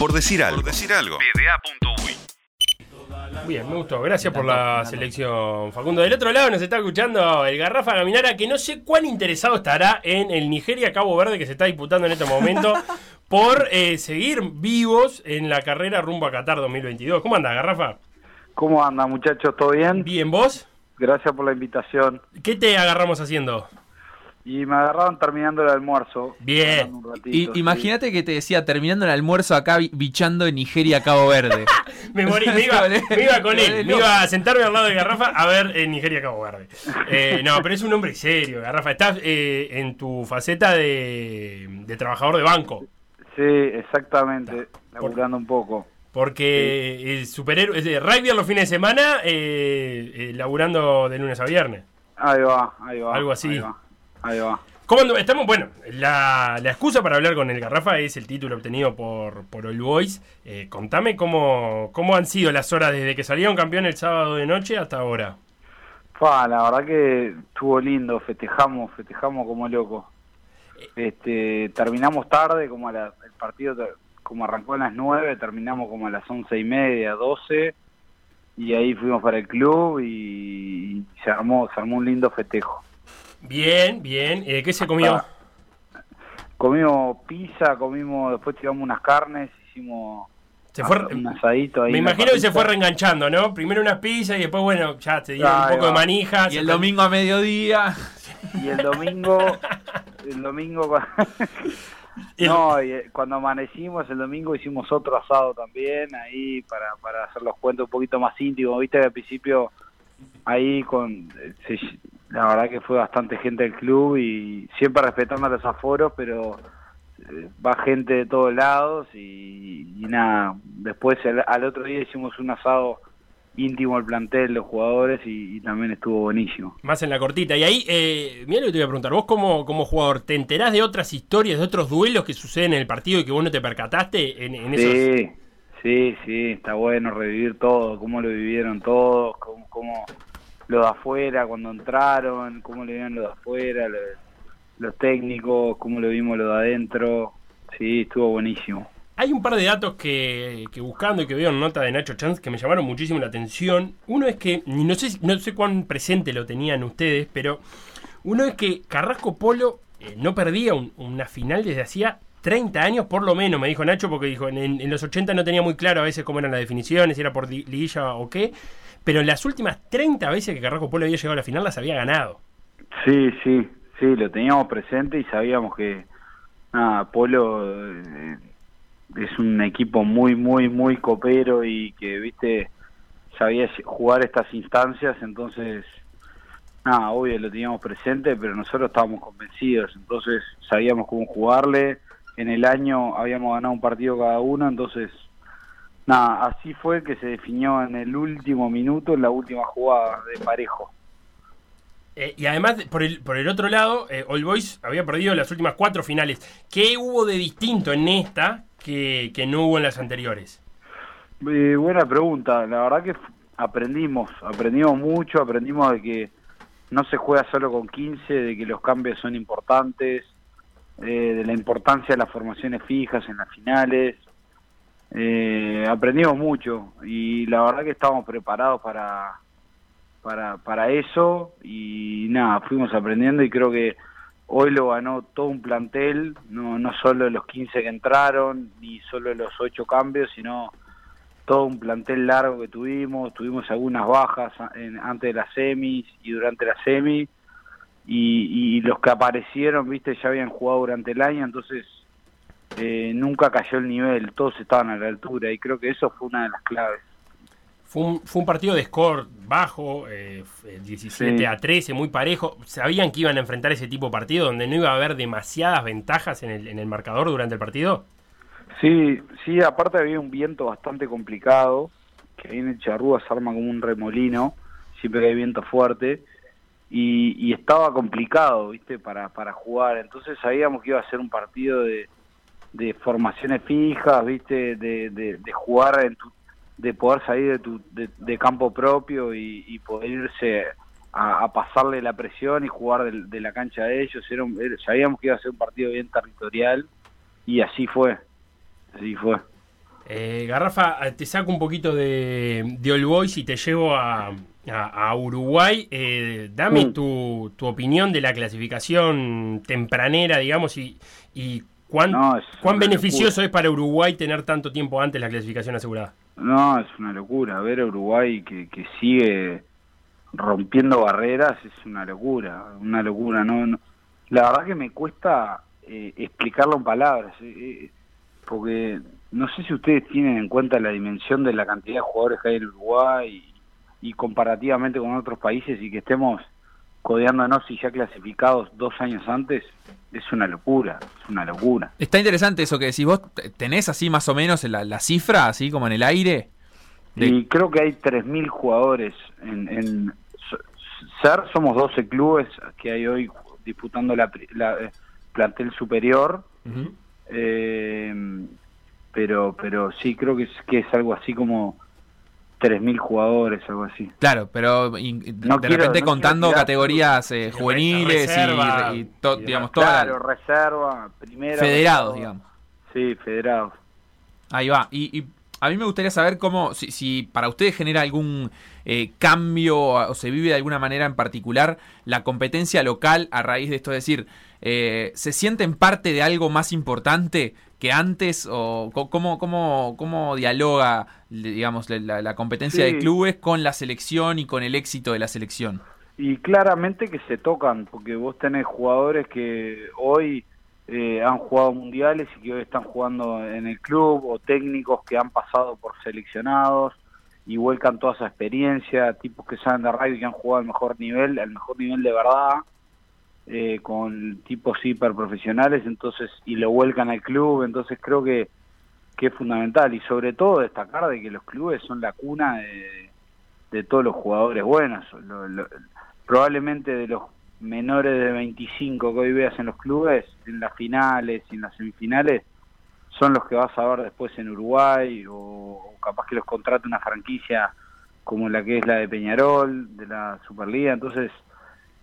Por decir algo. Por decir algo. Bien, me gustó. Gracias por la selección, Facundo. Del otro lado nos está escuchando el Garrafa Gaminara, que no sé cuán interesado estará en el Nigeria Cabo Verde que se está disputando en este momento por eh, seguir vivos en la carrera rumbo a Qatar 2022. ¿Cómo anda, Garrafa? ¿Cómo anda, muchachos? ¿Todo bien? Bien, ¿vos? Gracias por la invitación. ¿Qué te agarramos haciendo? Y me agarraron terminando el almuerzo. Bien. Y, imagínate que te decía, terminando el almuerzo acá bichando en Nigeria, Cabo Verde. me morí, me iba, me iba con él. Me iba a sentarme al lado de Garrafa a ver en Nigeria, Cabo Verde. Eh, no, pero es un hombre serio, Garrafa. Estás eh, en tu faceta de, de, trabajador de banco. Sí, exactamente. Laburando un poco. Porque el superhéroe, es de rugby los fines de semana, eh, eh, laburando de lunes a viernes. Ahí va, ahí va. Algo así. Ahí va. ¿Cómo estamos? Bueno, la, la, excusa para hablar con el Garrafa es el título obtenido por, por All Boys. Eh, contame cómo, cómo han sido las horas desde que salieron campeón el sábado de noche hasta ahora. la verdad que estuvo lindo, festejamos, festejamos como locos. Este, terminamos tarde, como el partido como arrancó a las 9, terminamos como a las once y media, 12, y ahí fuimos para el club y, se armó, se armó un lindo festejo. Bien, bien. Eh, ¿Qué se comió? Ah, comimos pizza, comimos, después tiramos unas carnes, hicimos se fue, un asadito ahí. Me imagino que se fue reenganchando, ¿no? Primero unas pizzas y después, bueno, ya te dieron un poco de manija. Y el domingo a mediodía. Y el domingo, el domingo, no, eh, cuando amanecimos el domingo hicimos otro asado también ahí para, para hacer los cuentos un poquito más íntimos. Viste que al principio ahí con eh, la verdad que fue bastante gente del club y siempre respetando los aforos, pero eh, va gente de todos lados y, nada, después al otro día hicimos un asado íntimo al plantel, los jugadores y, también estuvo buenísimo. Más en la cortita. Y ahí, eh, mira lo que te voy a preguntar, vos como, como jugador, ¿te enterás de otras historias, de otros duelos que suceden en el partido y que vos no te percataste en, en sí, Sí, sí, está bueno revivir todo, cómo lo vivieron todos, cómo, cómo lo de afuera cuando entraron, cómo le vieron lo de afuera, los técnicos, cómo lo vimos lo de adentro. Sí, estuvo buenísimo. Hay un par de datos que, buscando y que veo en nota de Nacho Chance que me llamaron muchísimo la atención. Uno es que, no sé, no sé cuán presente lo tenían ustedes, pero uno es que Carrasco Polo eh, no perdía una final desde hacía 30 años por lo menos, me dijo Nacho, porque dijo, en, los 80 no tenía muy claro a veces cómo eran las definiciones, si era por liguilla o qué, pero en las últimas 30 veces que Carrasco Polo había llegado a la final las había ganado. Sí, sí, sí, lo teníamos presente y sabíamos que, nada, Polo... Eh, es un equipo muy, muy, muy copero y que, viste, sabía jugar estas instancias, entonces, nada, obvio lo teníamos presente, pero nosotros estábamos convencidos, entonces sabíamos cómo jugarle, en el año habíamos ganado un partido cada uno, entonces, nada, así fue que se definió en el último minuto, en la última jugada de parejo. Eh, y además, por el, por el otro lado, eh, All Boys había perdido las últimas cuatro finales. ¿Qué hubo de distinto en esta que, no hubo en las anteriores? Eh, buena pregunta. La verdad que aprendimos, aprendimos mucho, aprendimos de que no se juega solo con 15, de que los cambios son importantes, eh, de la importancia de las formaciones fijas en las finales. Eh, aprendimos mucho y la verdad que estábamos preparados para, para, para eso y nada, fuimos aprendiendo y creo que Hoy lo ganó todo un plantel, no, no solo los 15 que entraron, ni solo los 8 cambios, sino todo un plantel largo que tuvimos. Tuvimos algunas bajas antes de las semis y durante la semi. Y, los que aparecieron, viste, ya habían jugado durante el año, entonces eh, nunca cayó el nivel, todos estaban a la altura y creo que eso fue una de las claves. Fue un, partido de score bajo, 17 eh, a 13, muy parejo. ¿Sabían que iban a enfrentar ese tipo de partido donde no iba a haber demasiadas ventajas en el, en el marcador durante el partido? Sí, sí, aparte había un viento bastante complicado, que ahí en el Charrúa se arma como un remolino, siempre que hay viento fuerte, y, estaba complicado, ¿viste? Para, para jugar. Entonces sabíamos que iba a ser un partido de, de formaciones fijas, ¿viste? De, de, de jugar en tu de poder salir de, tu, de, campo propio y, poder irse a, pasarle la presión y jugar de, la cancha de ellos. Era sabíamos que iba a ser un partido bien territorial y así fue. Así fue. Eh, Garrafa, te saco un poquito de, de All Boys y te llevo a, a, a Uruguay. Eh, dame Mm. tu, tu opinión de la clasificación tempranera, digamos, y, y cuán, No, cuán beneficioso es para Uruguay tener tanto tiempo antes la clasificación asegurada. No, es una locura. Ver a Uruguay que, que sigue rompiendo barreras es una locura, una locura. No, no- La verdad que me cuesta eh, explicarlo en palabras, eh, eh, porque no sé si ustedes tienen en cuenta la dimensión de la cantidad de jugadores que hay en Uruguay y, comparativamente con otros países y que estemos codeándonos y ya clasificados dos años antes, es una locura, es una locura. Está interesante eso que decís vos. ¿T- ¿Tenés así más o menos la, la cifra, así como en el aire? De- Y creo que hay 3.000 jugadores en, en SER, somos 12 clubes que hay hoy disputando la, la, eh, plantel superior, eh, pero pero sí creo que es, que es algo así como 3.000 jugadores, algo así. Claro, pero in- de quiero- repente no contando tirar- categorías eh, Sí, juveniles reserva, y, y to- y digamos, toda Claro, la- reserva, primera. federados, digamos. Sí, federados. Ahí va. Y, y a mí me gustaría saber cómo, si, si para ustedes genera algún eh, cambio o se vive de alguna manera en particular la competencia local a raíz de esto. Es decir, eh, ¿se sienten parte de algo más importante que antes? ¿O cómo, cómo, cómo dialoga, digamos, la, la competencia Sí. de clubes con la selección y con el éxito de la selección? Y claramente que se tocan, porque vos tenés jugadores que hoy eh, han jugado mundiales y que hoy están jugando en el club, o técnicos que han pasado por seleccionados y vuelcan toda esa experiencia, tipos que saben de rugby que han jugado al mejor nivel, al mejor nivel de verdad, eh, con tipos hiperprofesionales, entonces, y lo vuelcan al club, entonces creo que, que es fundamental, y sobre todo destacar de que los clubes son la cuna de, todos los jugadores buenos, lo- probablemente de los menores de 25 que hoy veas en los clubes, en las finales y en las semifinales, son los que vas a ver después en Uruguay o, capaz que los contrate una franquicia como la que es la de Peñarol, de la Superliga. Entonces,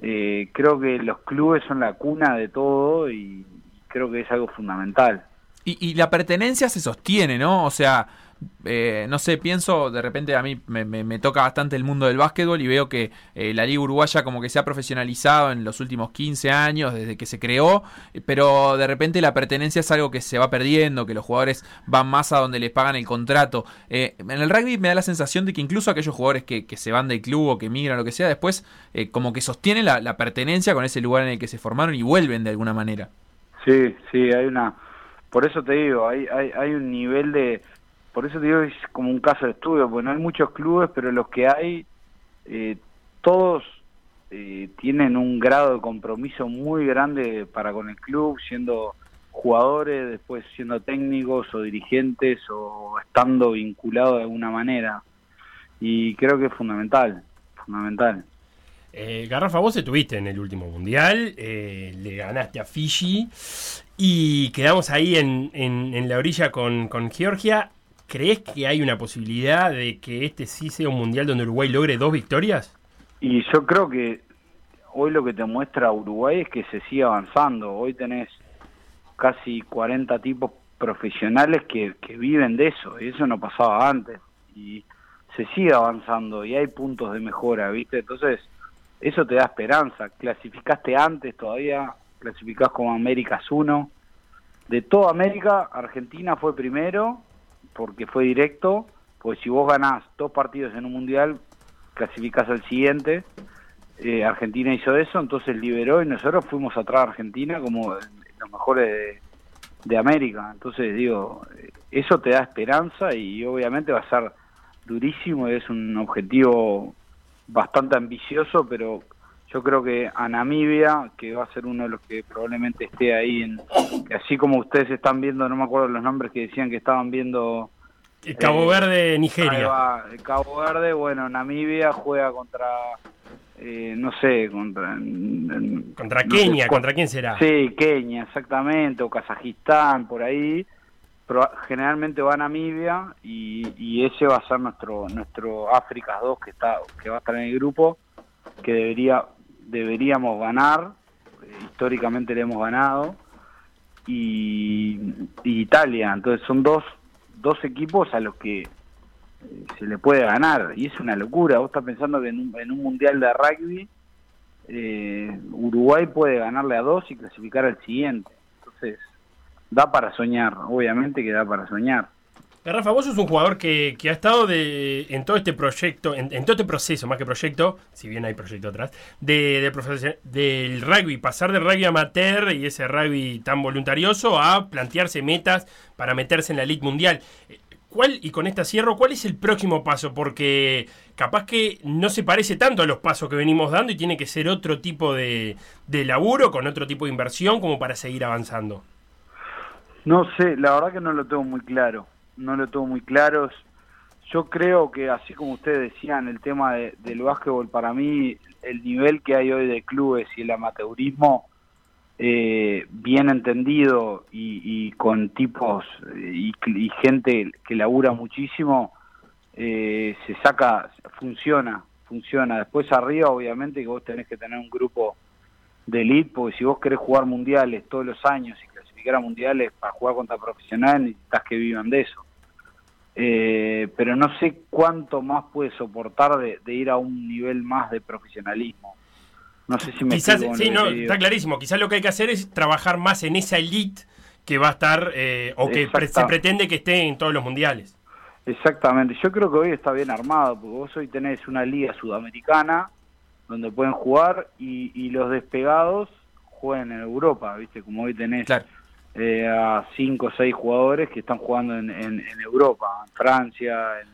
eh, creo que los clubes son la cuna de todo y creo que es algo fundamental. Y, y la pertenencia se sostiene, ¿no? O sea, eh, no sé, pienso, de repente a mí me, me- toca bastante el mundo del básquetbol y veo que eh, la liga uruguaya como que se ha profesionalizado en los últimos 15 años, desde que se creó, pero de repente la pertenencia es algo que se va perdiendo, que los jugadores van más a donde les pagan el contrato. Eh, en el rugby me da la sensación de que incluso aquellos jugadores que, que se van del club o que migran lo que sea, después eh, como que sostienen la, la pertenencia con ese lugar en el que se formaron y vuelven de alguna manera. Sí, sí, hay una... Por eso te digo, hay, hay, hay un nivel de... Por eso te digo, es como un caso de estudio, porque no hay muchos clubes, pero los que hay, eh, todos eh, tienen un grado de compromiso muy grande para con el club, siendo jugadores, después siendo técnicos o dirigentes o estando vinculados de alguna manera. Y creo que es fundamental, fundamental. Eh, Garrafa, vos estuviste en el último mundial, eh, le ganaste a Fiji y quedamos ahí en, en- en la orilla con, con Georgia. ¿Crees que hay una posibilidad de que este sí sea un mundial donde Uruguay logre dos victorias? Y yo creo que hoy lo que te muestra Uruguay es que se sigue avanzando. Hoy tenés casi 40 tipos profesionales que, que viven de eso, y eso no pasaba antes. Y se sigue avanzando y hay puntos de mejora, ¿viste? Entonces, eso te da esperanza. Clasificaste antes todavía, clasificás como Américas 1. De toda América, Argentina fue primero porque fue directo, pues si vos ganás dos partidos en un mundial, clasificás al siguiente. Eh, Argentina hizo eso, entonces liberó y nosotros fuimos atrás a Argentina como los mejores de, de América. Entonces digo, eh, eso te da esperanza y obviamente va a ser durísimo y es un objetivo bastante ambicioso, pero yo creo que a Namibia, que va a ser uno de los que probablemente esté ahí, en, que así como ustedes están viendo, no me acuerdo los nombres que decían que estaban viendo Cabo Eh, Verde, Nigeria. va, Cabo Verde, bueno, Namibia juega contra, eh, no sé, contra... Contra no sé Kenia, ¿contra quién será? Sí, Kenia, exactamente, o Kazajistán, por ahí. Pero generalmente va a Namibia y, y ese va a ser nuestro nuestro África 2 que está que va a estar en el grupo que debería deberíamos ganar eh, históricamente le hemos ganado y, Italia entonces son dos dos equipos a los que se le puede ganar. Y es una locura. Vos estás pensando que en un, en un mundial de rugby eh, Uruguay puede ganarle a dos y clasificar al siguiente. Entonces, da para soñar. Obviamente que da para soñar. Rafa, vos sos un jugador que, que ha estado de, en todo este proyecto, en, todo este proceso, más que proyecto, si bien hay proyecto atrás, de, de del rugby, pasar del rugby amateur y ese rugby tan voluntarioso a plantearse metas para meterse en la elite mundial. ¿Cuál, y con esta cierro, cuál es el próximo paso? Porque capaz que no se parece tanto a los pasos que venimos dando y tiene que ser otro tipo de, de laburo, con otro tipo de inversión, como para seguir avanzando. No sé, la verdad que no lo tengo muy claro. No lo tengo muy claro. Yo creo que, así como ustedes decían, el tema del básquetbol, para mí, el nivel que hay hoy de clubes y el amateurismo eh, bien entendido y, con tipos y, gente que labura muchísimo, eh, se saca, funciona, funciona. Después arriba, obviamente, que vos tenés que tener un grupo de elite, porque si vos querés jugar mundiales todos los años y clasificar a mundiales para jugar contra profesionales, necesitas que vivan de eso. Eh, pero no sé cuánto más puede soportar de ir a un nivel más de profesionalismo. No sé si me Quizás, sí, no, está clarísimo. Quizás lo que hay que hacer es trabajar más en esa elite que va a estar eh, o que se pretende que esté en todos los mundiales. Exactamente. Yo creo que hoy está bien armado, porque vos hoy tenés una liga sudamericana donde pueden jugar y, los despegados juegan en Europa, ¿viste? Como hoy tenés eh, a cinco o seis jugadores que están jugando en, Europa, en Francia. En,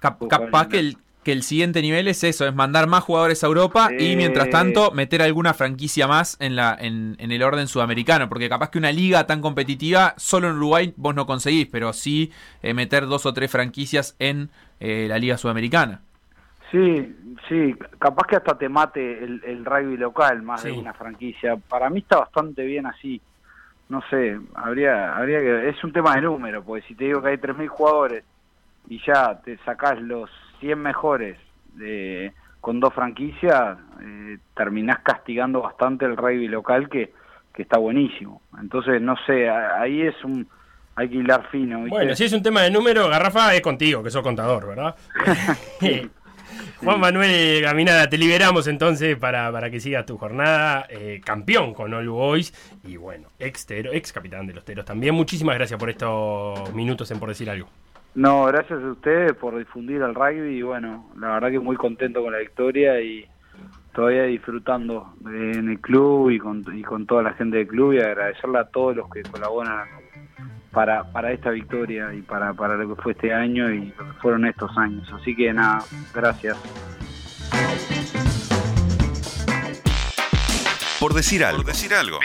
capaz que el, que el siguiente nivel es eso, es mandar más jugadores a Europa y mientras tanto meter alguna franquicia más en, la, en, el orden sudamericano, porque capaz que una liga tan competitiva solo en Uruguay vos no conseguís, pero sí eh, meter dos o tres franquicias en eh, la liga sudamericana. Sí, sí, capaz que hasta te mate el, el rugby local más de una franquicia. Para mí está bastante bien así. No sé, habría, habría que... Es un tema de número, porque si te digo que hay 3.000 jugadores y ya te sacás los 100 mejores de, con dos franquicias, eh, terminás castigando bastante el rugby local que, que está buenísimo. Entonces, no sé, ahí es un... Hay que hilar fino. Bueno, si es un tema de número, Garrafa es contigo, que sos contador, ¿verdad? Juan Manuel Gaminada, te liberamos entonces para, para que sigas tu jornada. Eh, campeón con All Boys y bueno, ex, ex capitán de los Teros también. Muchísimas gracias por estos minutos en Por Decir Algo. No, gracias a ustedes por difundir el rugby y bueno, la verdad que muy contento con la victoria y todavía disfrutando en el club y con, y con toda la gente del club y agradecerle a todos los que colaboran para, para esta victoria y para, para lo que fue este año y lo que fueron estos años. Así que nada, gracias. Por decir algo. Por decir algo.